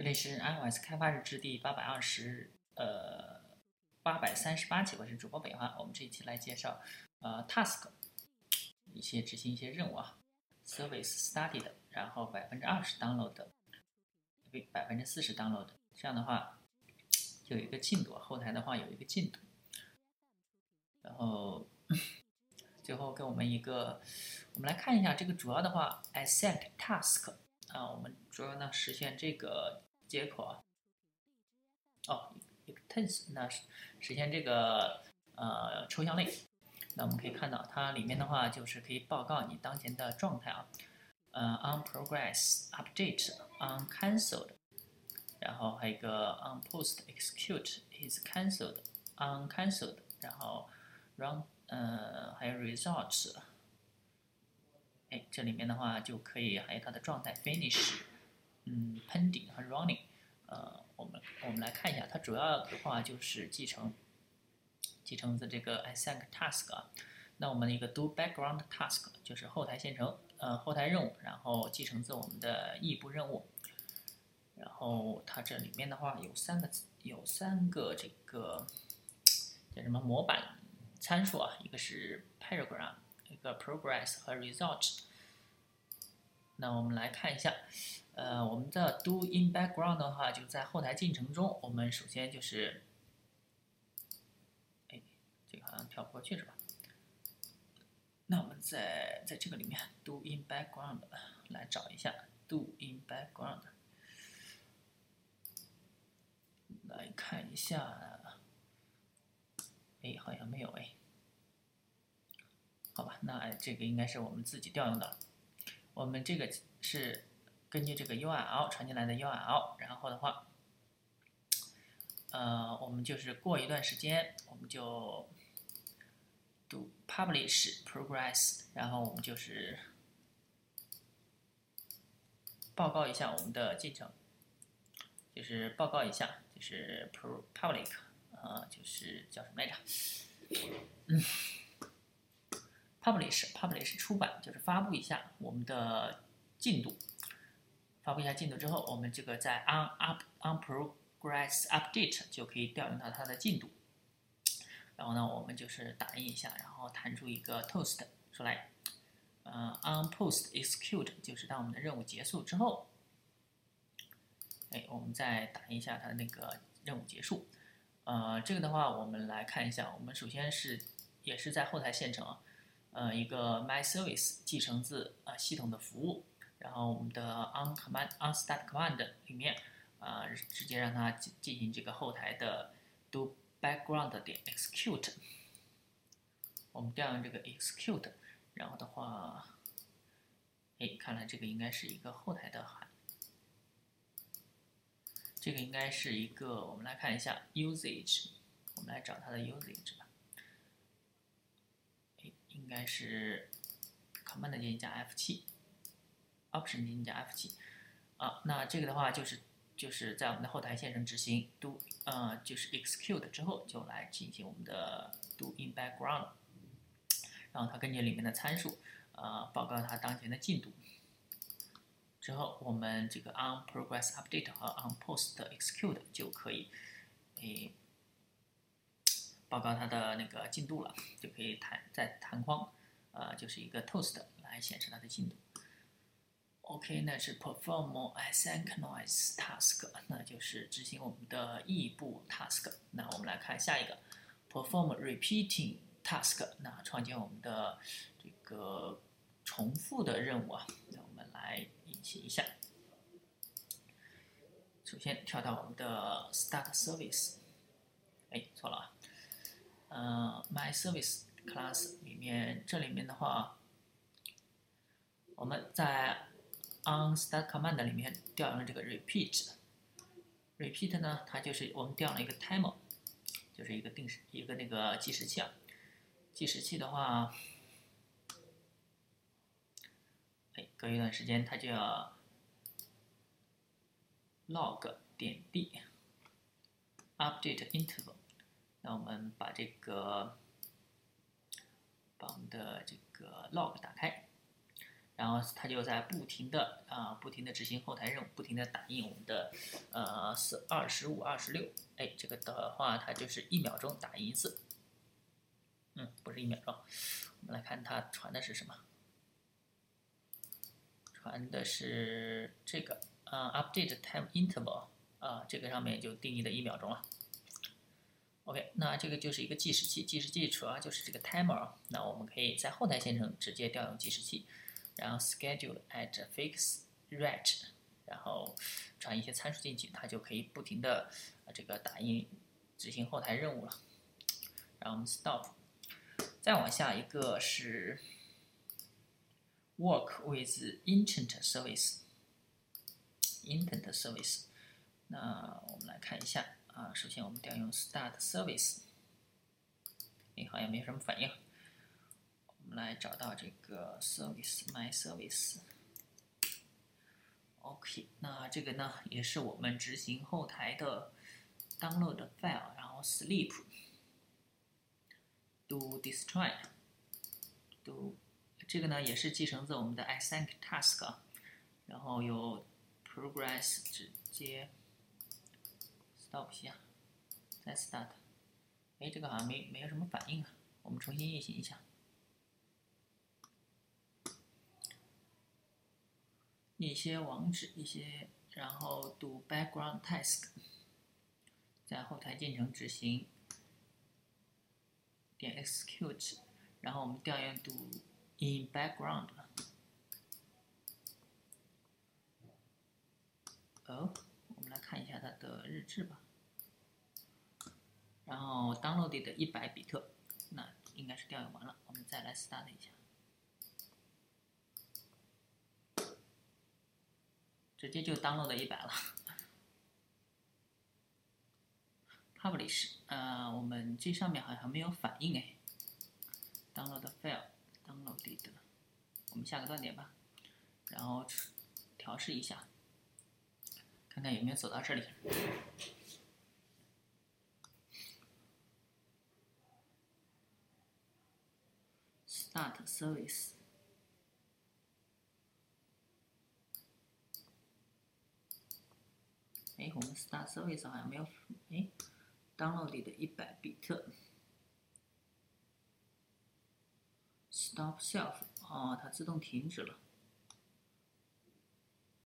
这里是 iOS 开发日志第八百二十呃八百三十八期，我是主播北华。我们这一期来介绍呃 Task 一些执行一些任务啊，Service Started，然后百分之二十 download，百分之四十 download，这样的话有一个进度，后台的话有一个进度，然后最后给我们一个，我们来看一下这个主要的话 a s s e t Task 啊，我们主要呢实现这个。接口啊，哦，extends 那实实现这个呃抽象类，那我们可以看到它里面的话就是可以报告你当前的状态啊，呃，on progress update on cancelled，然后还有一个 on post execute is cancelled on cancelled，然后 run 呃还有 results，哎，这里面的话就可以还有它的状态 finish。嗯，pending 和 running，呃，我们我们来看一下，它主要的话就是继承继承的这个 async task 啊。那我们的一个 do background task 就是后台线程，呃，后台任务，然后继承自我们的异步任务。然后它这里面的话有三个有三个这个叫什么模板参数啊，一个是 paragraph，一个 progress 和 result。那我们来看一下。呃，我们的 do in background 的话，就在后台进程中，我们首先就是，哎，这个好像跳不过去是吧？那我们在在这个里面 do in background 来找一下 do in background，来看一下，哎，好像没有哎，好吧，那这个应该是我们自己调用的，我们这个是。根据这个 URL 传进来的 URL，然后的话，呃，我们就是过一段时间，我们就 do publish progress，然后我们就是报告一下我们的进程，就是报告一下，就是 pro public，呃，就是叫什么来着？嗯，publish publish 出版就是发布一下我们的进度。发布一下进度之后，我们这个在 on up on progress update 就可以调用到它的进度。然后呢，我们就是打印一下，然后弹出一个 toast 出来。呃，on post execute 就是当我们的任务结束之后，哎，我们再打印一下它的那个任务结束。呃，这个的话，我们来看一下，我们首先是也是在后台线程，呃，一个 my service 继承自呃系统的服务。然后我们的 on command on start command 里面，啊，直接让它进进行这个后台的 do background 点 execute。我们调用这个 execute，然后的话，哎，看来这个应该是一个后台的函，这个应该是一个，我们来看一下 usage，我们来找它的 usage 吧。应该是 command 键加 F7。Option 键加 F7，啊，那这个的话就是就是在我们的后台线程执行 do，呃，就是 execute 之后就来进行我们的 do in background，然后它根据里面的参数，呃，报告它当前的进度，之后我们这个 on progress update 和 on post execute 就可以，诶，报告它的那个进度了，就可以弹在弹框，呃，就是一个 toast 来显示它的进度。OK，那是 perform asynchronous task，那就是执行我们的异步 task。那我们来看下一个，perform repeating task，那创建我们的这个重复的任务啊。那我们来引起一下。首先跳到我们的 start service，哎，错了啊，，my service class 里面，这里面的话，我们在 on start command 里面调用了这个 repeat，repeat 呢，它就是我们调了一个 timer，就是一个定时一个那个计时器啊。计时器的话，哎，隔一段时间它就要 log 点 d update interval。那我们把这个把我们的这个 log 打开。然后它就在不停的啊，不停的执行后台任务，不停的打印我们的呃四二十五二十六，哎，这个的话它就是一秒钟打印一次，嗯，不是一秒钟，我们来看它传的是什么，传的是这个啊，update time interval 啊，这个上面就定义的一秒钟了。那这个就是一个计时器，计时器主要就是这个 timer，那我们可以在后台线程直接调用计时器。然后 schedule at fix rate，然后传一些参数进去，它就可以不停的这个打印执行后台任务了。然后我们 stop，再往下一个是 work with intent service，intent service。那我们来看一下啊，首先我们调用 start service，哎，好像没什么反应。我们来找到这个 service my service。OK，那这个呢也是我们执行后台的 download file，然后 sleep do destroy do 这个呢也是继承自我们的 async task，然后有 progress 直接 stop 一下，再 start。哎，这个好像没没有什么反应啊，我们重新运行一下。一些网址，一些，然后读 background task，在后台进程执行，点 execute，然后我们调用读 in background。哦，是吧。然后 download 的一百比特，那应该是调用完了，我们再来 start 一下。直接就 download 一百了。Publish，呃，我们这上面好像没有反应哎。Download file，downloaded，我们下个断点吧，然后调试一下，看有没有走到这里。Start service。哎，我们 start service 好像没有，哎，download 的一百比特，stop self，哦，它自动停止了。